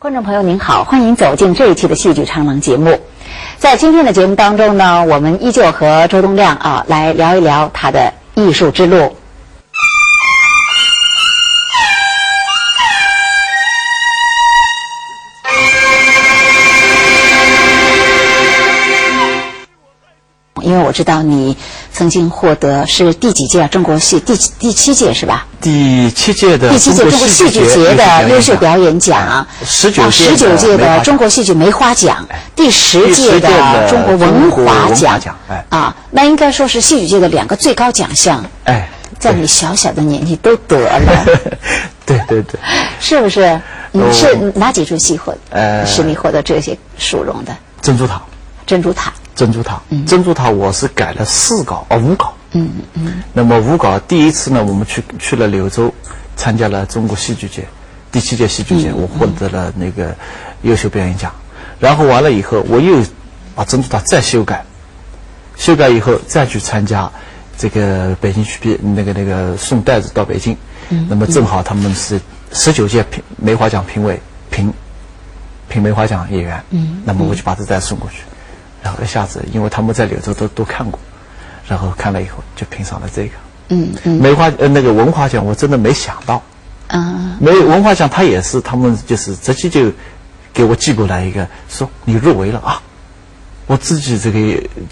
观众朋友您好，欢迎走进这一期的戏剧长廊节目。在今天的节目当中呢，我们依旧和周东亮啊来聊一聊他的艺术之路。因为我知道你曾经获得是第几届中国戏第第七届是吧？第七届的第七届中国戏剧节的优秀表演奖，十九十九届的中国戏剧梅花奖，第十届的中国文华奖，哎。啊，那应该说是戏剧界的两个最高奖项，哎，在你小小的年纪都得了，对对对，是不是？你是哪几出戏获呃。使你获得这些殊荣的？珍珠塔，珍珠塔，珍珠塔，珍珠塔，我是改了四稿哦五稿，嗯嗯，那么五稿第一次呢，我们去去了柳州，参加了中国戏剧节第七届戏剧节，我获得了那个优秀表演奖。然后完了以后，我又把珍珠塔再修改，修改以后再去参加这个北京去评那个那个送袋子到北京，那么正好他们是十九届评梅花奖评委评评梅花奖演员，嗯，那么我就把这袋送过去，然后一下子，因为他们在柳州都都看过，然后看了以后就评上了这个，嗯嗯。梅花呃那个文化奖我真的没想到，啊，没文化奖他也是他们就是直接就给我寄过来一个说你入围了啊，我自己这个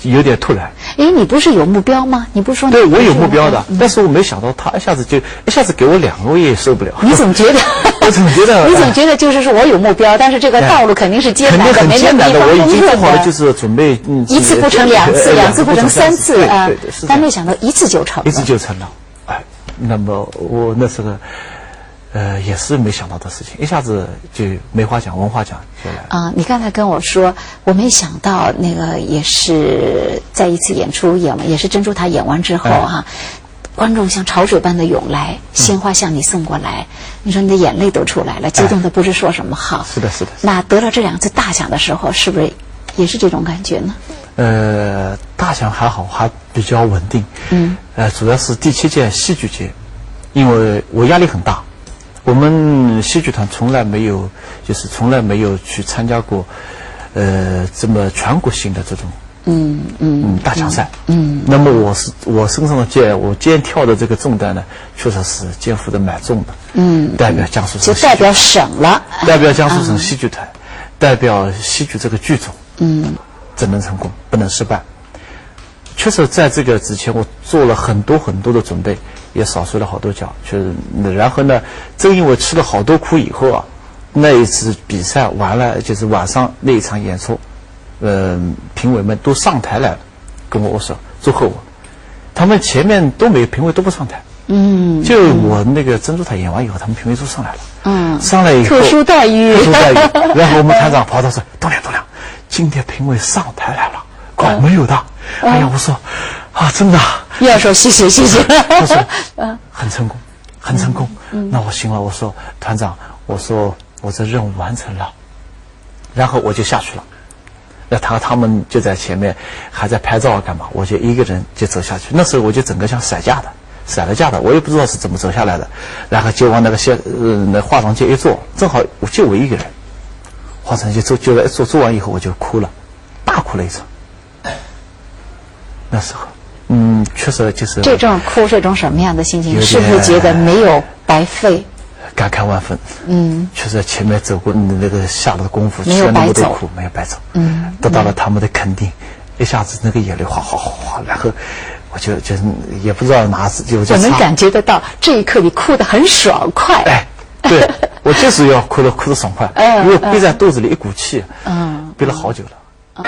有点突然，哎，你不是有目标吗？你不是说你对我有目标的嗯，但是我没想到他一下子就一下子给我两个，我也受不了。你总觉得，我总觉得 你总觉得就是说我有目标，但是这个道路肯定是艰难的，很艰难的，我已经做。好了就是准备，嗯，一次不成两次，呃两次不成三次啊但没想到一次就成了。一次就成了。哎，那么我那时候，呃，也是没想到的事情，一下子就梅花奖、文化奖就来了。啊，你刚才跟我说，我没想到那个也是在一次演出演完，也是珍珠塔演完之后哎哈、观众像潮水般的涌来，鲜花向你送过来，你说你的眼泪都出来了，激动的不知说什么好。是的，是的。那得了这两次大奖的时候，是不是也是这种感觉呢？呃，大奖还好，还比较稳定。嗯。呃，主要是第七届戏剧节，因为我压力很大。我们戏剧团从来没有，就是从来没有去参加过，呃，这么全国性的这种嗯嗯嗯大奖赛。嗯。那么我是我身上的肩，我肩挑的这个重担呢，确实是肩负的蛮重的。嗯，代表江苏省就代表省了。代表江苏省戏剧团，代表戏剧这个剧种，嗯，只能成功，不能失败。确实，在这个之前，我做了很多很多的准备，也少睡了好多觉。就是，然后呢，正因为吃了好多苦以后啊，那一次比赛完了，就是晚上那一场演出，呃，评委们都上台来了，跟我握手祝贺我。他们前面都没有评委都不上台，嗯就我那个珍珠塔演完以后，他们评委都上来了。嗯，上来以后，特殊待遇特殊待遇。然后我们团长跑到说：“东亮，东亮，今天评委上台来了，管没有的。”哎呀，我说啊，真的啊。又要说谢谢谢谢。他说 很成功，很成功。那我行了，我说团长，我说我这任务完成了，然后我就下去了。那他他们就在前面还在拍照啊干嘛？我就一个人就走下去。那时候我就整个像散架的，散了架的，我也不知道是怎么走下来的。然后就往那个先呃那化妆间一坐，正好我就我一个人，化妆间坐就来坐坐完以后我就哭了，大哭了一场。那时候，嗯，确实就是这种哭是一种什么样的心情？是不是觉得没有白费？感慨万分。嗯，确实前面走过那个下了的功夫，没有吃了那么白走多苦，没有白走。嗯，得到了他们的肯定，一下子那个眼泪哗哗哗哗，然后我就就也不知道哪次就就我能感觉得到这一刻你哭得很爽快。哎，对我就是要哭的哭的爽快，嗯因为憋在肚子里一股气，嗯，憋了好久了。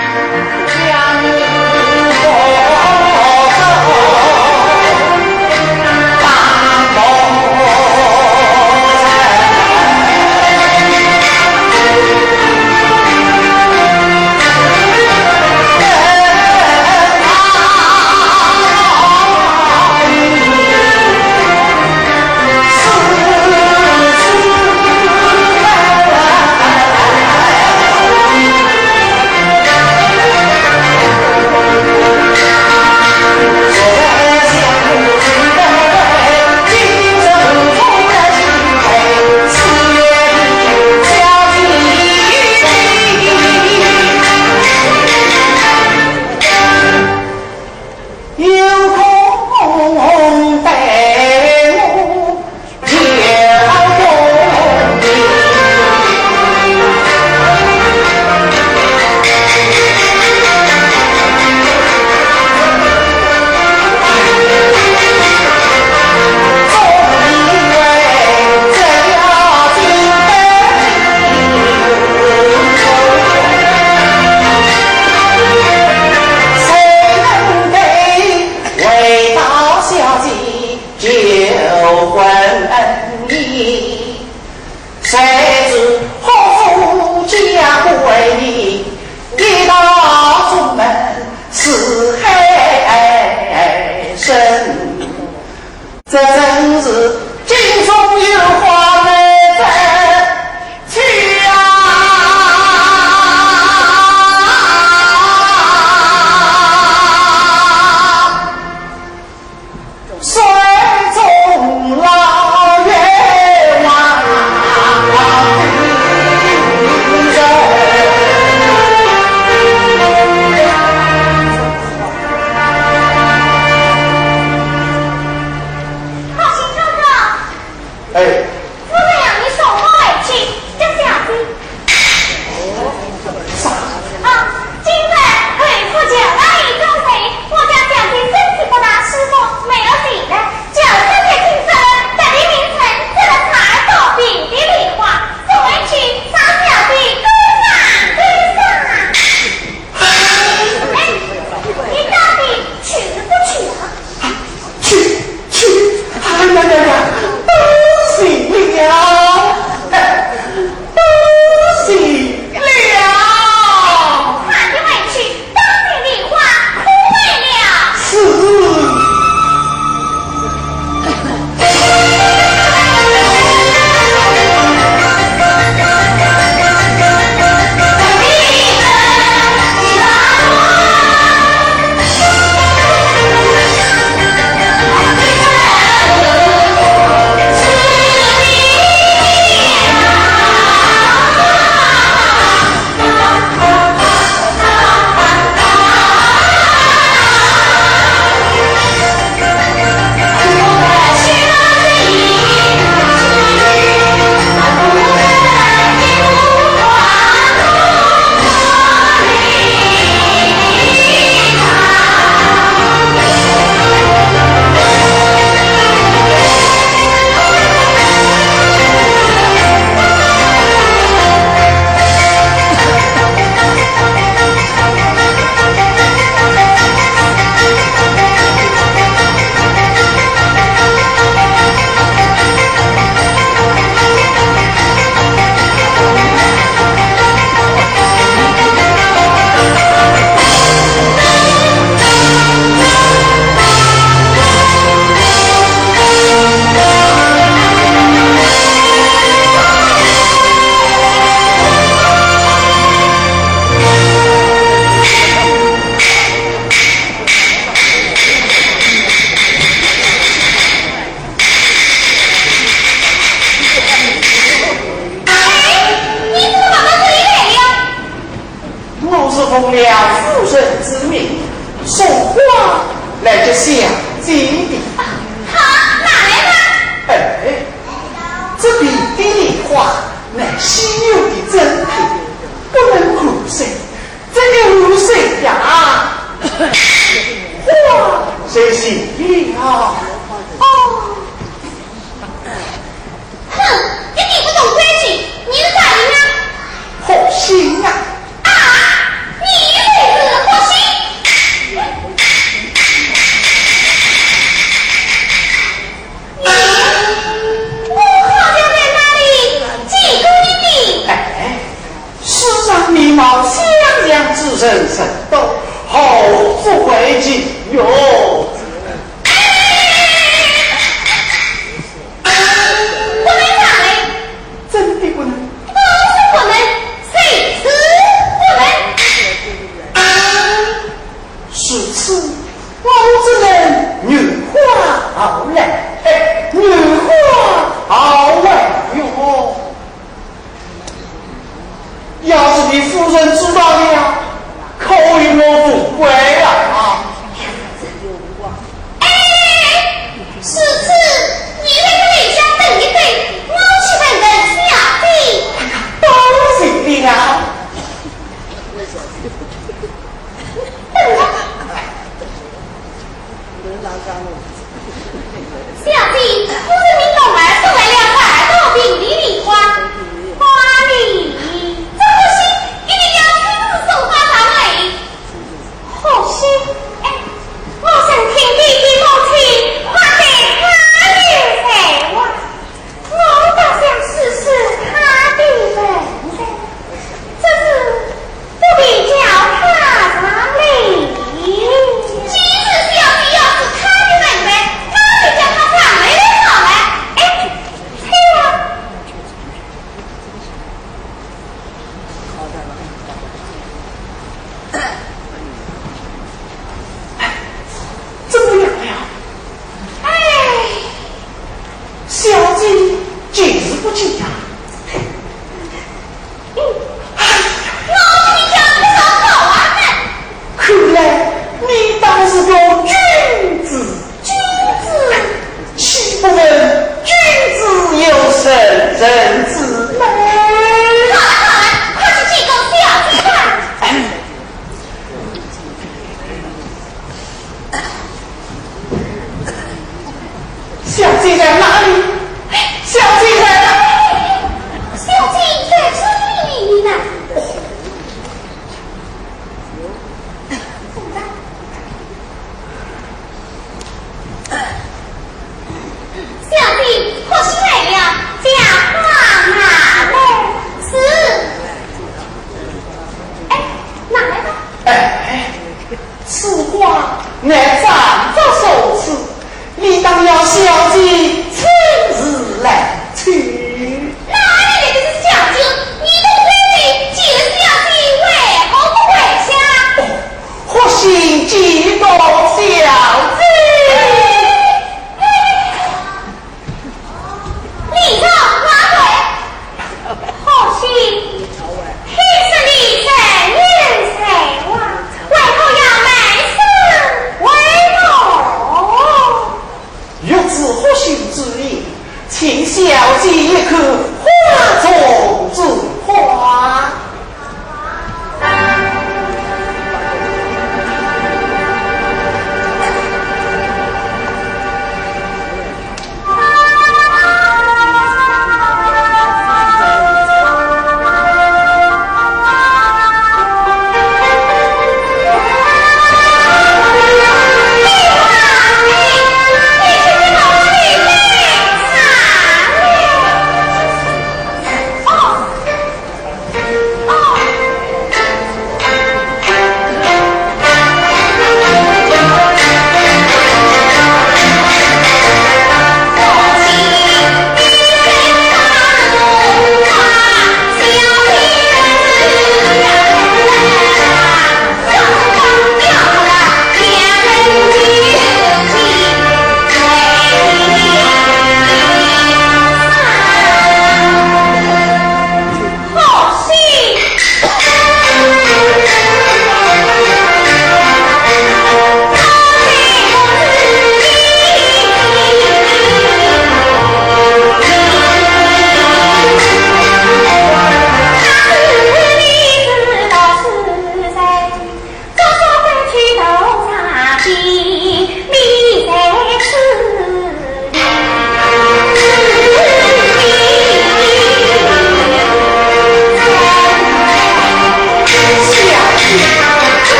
了？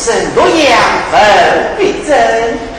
生多样，分必争。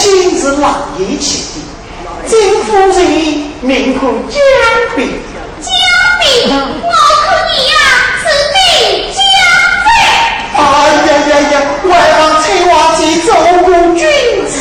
亲自难以启的，夫人命苦江边，江边我可你呀、是你江。哎呀呀呀，外王催我去做个君子。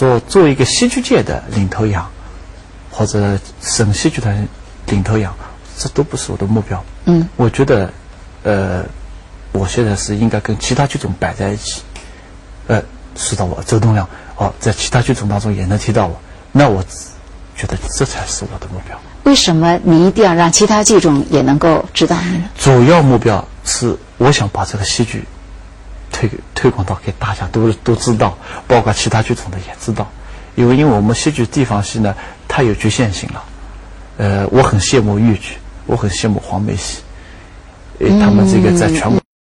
说做一个戏剧界的领头羊，或者省戏剧团领头羊，这都不是我的目标。嗯，我觉得，呃，我现在是应该跟其他剧种摆在一起。呃，知道我周东亮，哦，在其他剧种当中也能提到我，那我觉得这才是我的目标。为什么你一定要让其他剧种也能够知道你呢？主要目标是我想把这个戏剧推推广到给大家都都知道，包括其他剧种的也知道，因为因为我们戏剧地方戏呢，它有局限性了。呃，我很羡慕豫剧，我很羡慕黄梅戏，呃，他们这个在全国